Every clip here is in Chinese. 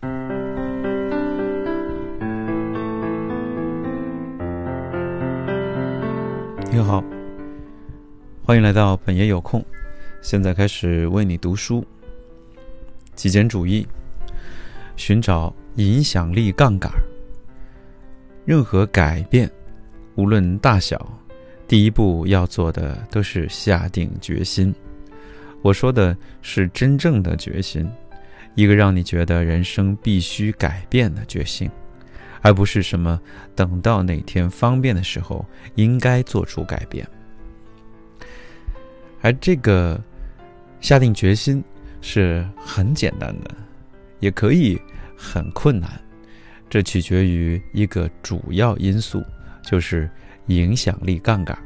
你好，欢迎来到本爷有空。现在开始为你读书。极简主义，寻找影响力杠杆。任何改变，无论大小，第一步要做的都是下定决心。我说的是真正的决心，一个让你觉得人生必须改变的决心。而不是什么等到哪天方便的时候应该做出改变，而这个下定决心是很简单的，也可以很困难，这取决于一个主要因素，就是影响力杠杆。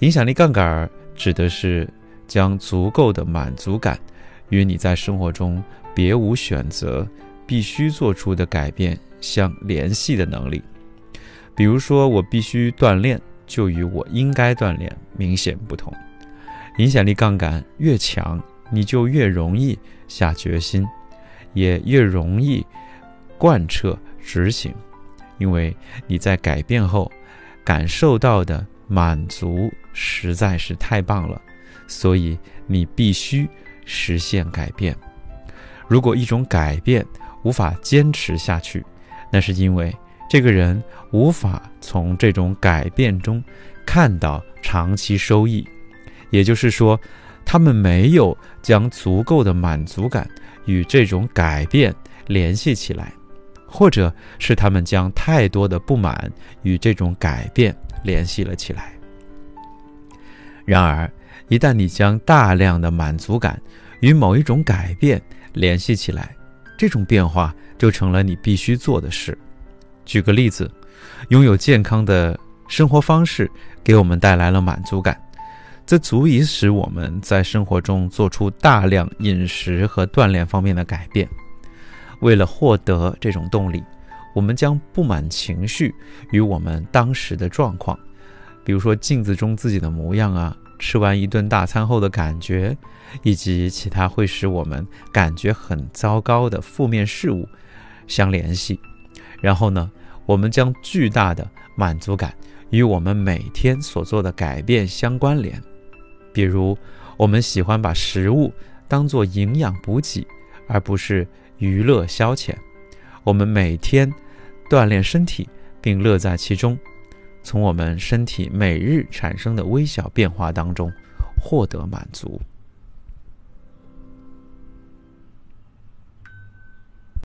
影响力杠杆指的是将足够的满足感与你在生活中别无选择、必须做出的改变。相联系的能力，比如说我必须锻炼，就与我应该锻炼明显不同。影响力杠杆越强，你就越容易下决心，也越容易贯彻执行，因为你在改变后感受到的满足实在是太棒了，所以你必须实现改变。如果一种改变无法坚持下去，那是因为这个人无法从这种改变中看到长期收益，也就是说，他们没有将足够的满足感与这种改变联系起来，或者是他们将太多的不满与这种改变联系了起来。然而，一旦你将大量的满足感与某一种改变联系起来，这种变化。就成了你必须做的事。举个例子，拥有健康的生活方式给我们带来了满足感，这足以使我们在生活中做出大量饮食和锻炼方面的改变。为了获得这种动力，我们将不满情绪与我们当时的状况，比如说镜子中自己的模样啊，吃完一顿大餐后的感觉，以及其他会使我们感觉很糟糕的负面事物。相联系，然后呢，我们将巨大的满足感与我们每天所做的改变相关联。比如，我们喜欢把食物当做营养补给，而不是娱乐消遣。我们每天锻炼身体，并乐在其中，从我们身体每日产生的微小变化当中获得满足。